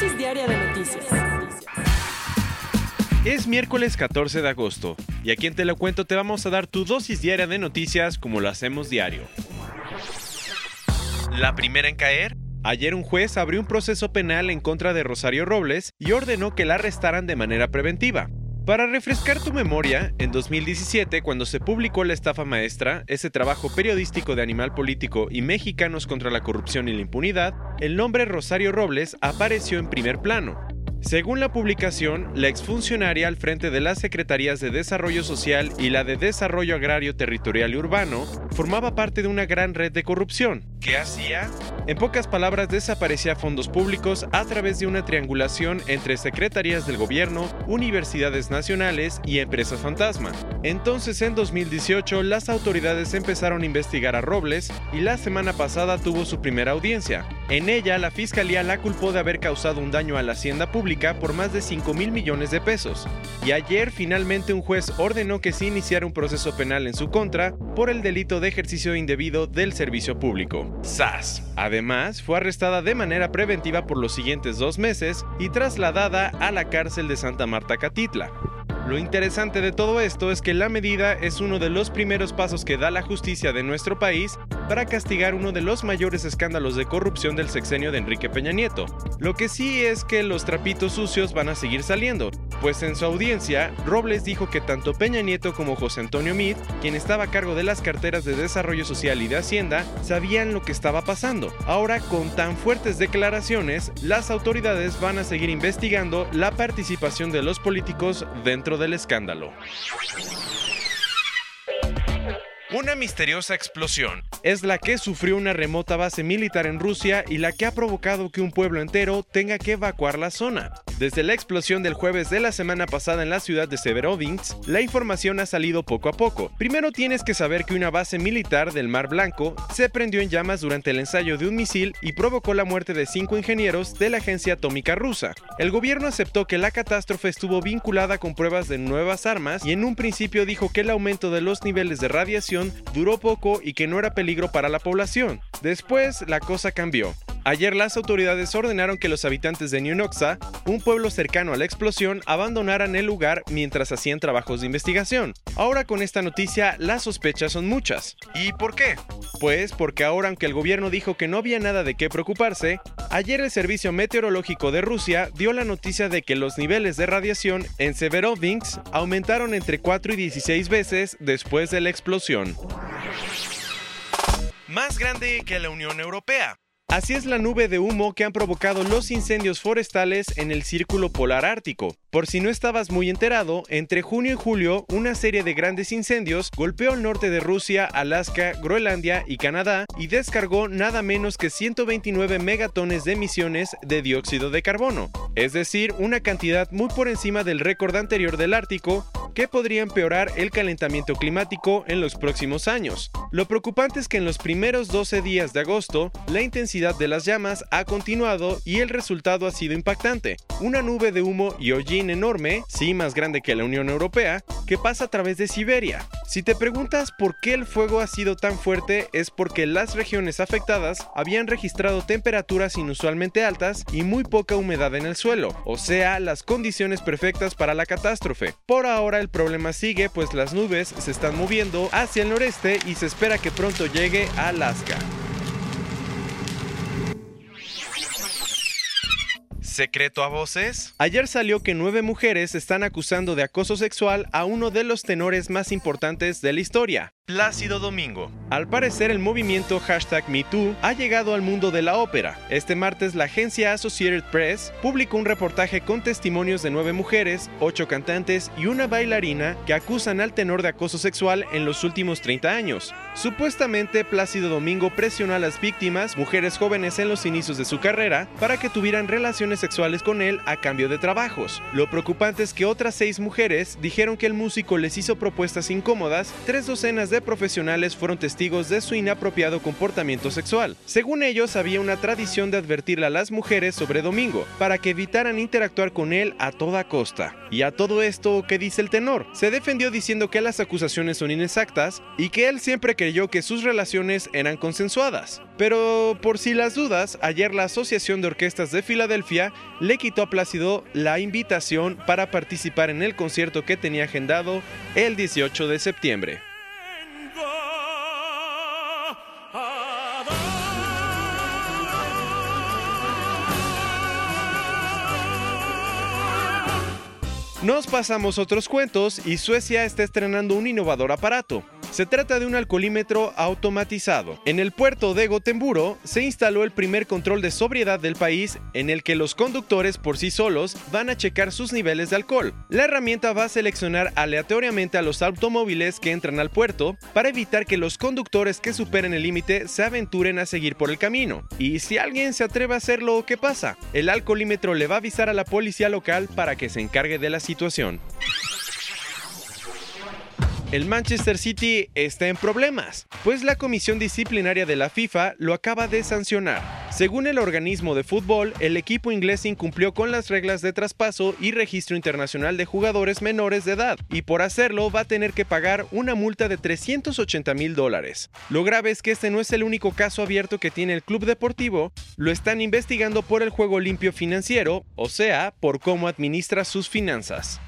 dosis diaria de noticias. Es miércoles 14 de agosto y aquí en Te lo cuento te vamos a dar tu dosis diaria de noticias como lo hacemos diario. La primera en caer. Ayer un juez abrió un proceso penal en contra de Rosario Robles y ordenó que la arrestaran de manera preventiva. Para refrescar tu memoria, en 2017, cuando se publicó La estafa maestra, ese trabajo periodístico de Animal Político y Mexicanos contra la corrupción y la impunidad, el nombre Rosario Robles apareció en primer plano. Según la publicación, la exfuncionaria al frente de las Secretarías de Desarrollo Social y la de Desarrollo Agrario Territorial y Urbano formaba parte de una gran red de corrupción. ¿Qué hacía? En pocas palabras, desaparecía fondos públicos a través de una triangulación entre secretarías del gobierno, universidades nacionales y empresas fantasma. Entonces, en 2018, las autoridades empezaron a investigar a Robles y la semana pasada tuvo su primera audiencia. En ella, la fiscalía la culpó de haber causado un daño a la hacienda pública por más de 5 mil millones de pesos. Y ayer, finalmente, un juez ordenó que se iniciara un proceso penal en su contra por el delito de ejercicio indebido del servicio público. SAS. Además, fue arrestada de manera preventiva por los siguientes dos meses y trasladada a la cárcel de Santa Marta Catitla. Lo interesante de todo esto es que la medida es uno de los primeros pasos que da la justicia de nuestro país para castigar uno de los mayores escándalos de corrupción del sexenio de Enrique Peña Nieto. Lo que sí es que los trapitos sucios van a seguir saliendo, pues en su audiencia, Robles dijo que tanto Peña Nieto como José Antonio Meade, quien estaba a cargo de las carteras de Desarrollo Social y de Hacienda, sabían lo que estaba pasando. Ahora, con tan fuertes declaraciones, las autoridades van a seguir investigando la participación de los políticos dentro del escándalo. Una misteriosa explosión es la que sufrió una remota base militar en Rusia y la que ha provocado que un pueblo entero tenga que evacuar la zona. Desde la explosión del jueves de la semana pasada en la ciudad de Severodvinsk, la información ha salido poco a poco. Primero tienes que saber que una base militar del Mar Blanco se prendió en llamas durante el ensayo de un misil y provocó la muerte de cinco ingenieros de la agencia atómica rusa. El gobierno aceptó que la catástrofe estuvo vinculada con pruebas de nuevas armas y en un principio dijo que el aumento de los niveles de radiación duró poco y que no era peligro para la población. Después la cosa cambió. Ayer las autoridades ordenaron que los habitantes de Noxa, un pueblo cercano a la explosión, abandonaran el lugar mientras hacían trabajos de investigación. Ahora con esta noticia las sospechas son muchas. ¿Y por qué? Pues porque ahora aunque el gobierno dijo que no había nada de qué preocuparse, ayer el Servicio Meteorológico de Rusia dio la noticia de que los niveles de radiación en Severodvinsk aumentaron entre 4 y 16 veces después de la explosión. Más grande que la Unión Europea. Así es la nube de humo que han provocado los incendios forestales en el Círculo Polar Ártico. Por si no estabas muy enterado, entre junio y julio una serie de grandes incendios golpeó el norte de Rusia, Alaska, Groenlandia y Canadá y descargó nada menos que 129 megatones de emisiones de dióxido de carbono, es decir, una cantidad muy por encima del récord anterior del Ártico que podría empeorar el calentamiento climático en los próximos años. Lo preocupante es que en los primeros 12 días de agosto, la intensidad de las llamas ha continuado y el resultado ha sido impactante. Una nube de humo y hollín enorme, sí más grande que la Unión Europea, que pasa a través de Siberia. Si te preguntas por qué el fuego ha sido tan fuerte, es porque las regiones afectadas habían registrado temperaturas inusualmente altas y muy poca humedad en el suelo, o sea, las condiciones perfectas para la catástrofe. Por ahora el problema sigue, pues las nubes se están moviendo hacia el noreste y se espera que pronto llegue a Alaska. ¿Secreto a voces? Ayer salió que nueve mujeres están acusando de acoso sexual a uno de los tenores más importantes de la historia, Plácido Domingo. Al parecer, el movimiento hashtag MeToo ha llegado al mundo de la ópera. Este martes, la agencia Associated Press publicó un reportaje con testimonios de nueve mujeres, ocho cantantes y una bailarina que acusan al tenor de acoso sexual en los últimos 30 años. Supuestamente, Plácido Domingo presionó a las víctimas, mujeres jóvenes en los inicios de su carrera, para que tuvieran relaciones sexuales con él a cambio de trabajos. Lo preocupante es que otras seis mujeres dijeron que el músico les hizo propuestas incómodas, tres docenas de profesionales fueron testigos de su inapropiado comportamiento sexual. Según ellos, había una tradición de advertirle a las mujeres sobre Domingo, para que evitaran interactuar con él a toda costa. Y a todo esto, ¿qué dice el tenor? Se defendió diciendo que las acusaciones son inexactas y que él siempre creyó que sus relaciones eran consensuadas. Pero por si las dudas, ayer la Asociación de Orquestas de Filadelfia le quitó a Plácido la invitación para participar en el concierto que tenía agendado el 18 de septiembre. Nos pasamos otros cuentos y Suecia está estrenando un innovador aparato. Se trata de un alcoholímetro automatizado. En el puerto de Gotemburo se instaló el primer control de sobriedad del país en el que los conductores por sí solos van a checar sus niveles de alcohol. La herramienta va a seleccionar aleatoriamente a los automóviles que entran al puerto para evitar que los conductores que superen el límite se aventuren a seguir por el camino. Y si alguien se atreve a hacerlo, ¿qué pasa? El alcoholímetro le va a avisar a la policía local para que se encargue de la situación el Manchester City está en problemas, pues la comisión disciplinaria de la FIFA lo acaba de sancionar. Según el organismo de fútbol, el equipo inglés incumplió con las reglas de traspaso y registro internacional de jugadores menores de edad, y por hacerlo va a tener que pagar una multa de 380 mil dólares. Lo grave es que este no es el único caso abierto que tiene el club deportivo, lo están investigando por el juego limpio financiero, o sea, por cómo administra sus finanzas.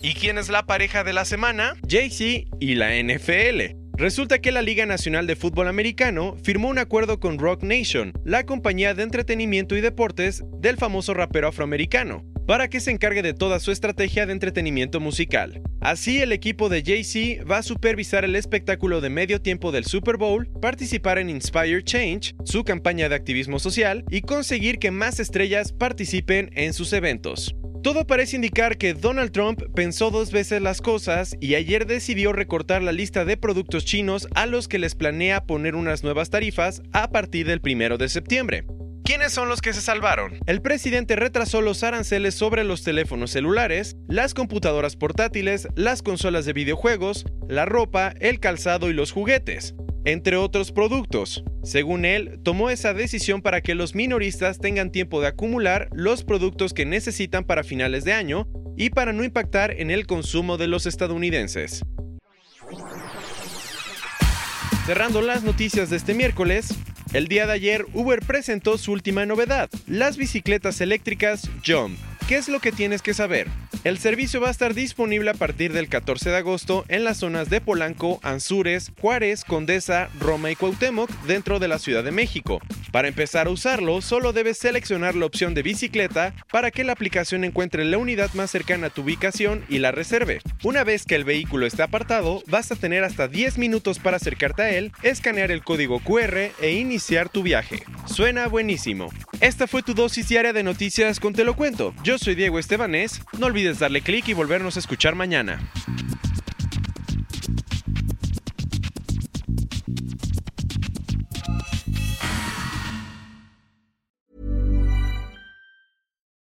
¿Y quién es la pareja de la semana? Jay-Z y la NFL. Resulta que la Liga Nacional de Fútbol Americano firmó un acuerdo con Rock Nation, la compañía de entretenimiento y deportes del famoso rapero afroamericano, para que se encargue de toda su estrategia de entretenimiento musical. Así, el equipo de Jay-Z va a supervisar el espectáculo de medio tiempo del Super Bowl, participar en Inspire Change, su campaña de activismo social, y conseguir que más estrellas participen en sus eventos. Todo parece indicar que Donald Trump pensó dos veces las cosas y ayer decidió recortar la lista de productos chinos a los que les planea poner unas nuevas tarifas a partir del 1 de septiembre. ¿Quiénes son los que se salvaron? El presidente retrasó los aranceles sobre los teléfonos celulares, las computadoras portátiles, las consolas de videojuegos, la ropa, el calzado y los juguetes entre otros productos. Según él, tomó esa decisión para que los minoristas tengan tiempo de acumular los productos que necesitan para finales de año y para no impactar en el consumo de los estadounidenses. Cerrando las noticias de este miércoles, el día de ayer Uber presentó su última novedad, las bicicletas eléctricas Jump. ¿Qué es lo que tienes que saber? El servicio va a estar disponible a partir del 14 de agosto en las zonas de Polanco, Anzures, Juárez, Condesa, Roma y Cuauhtémoc dentro de la Ciudad de México. Para empezar a usarlo, solo debes seleccionar la opción de bicicleta para que la aplicación encuentre la unidad más cercana a tu ubicación y la reserve. Una vez que el vehículo esté apartado, vas a tener hasta 10 minutos para acercarte a él, escanear el código QR e iniciar tu viaje. Suena buenísimo. Esta fue tu dosis diaria de noticias con Te lo cuento. Yo soy Diego Estebanés. No olvides darle clic y volvernos a escuchar mañana.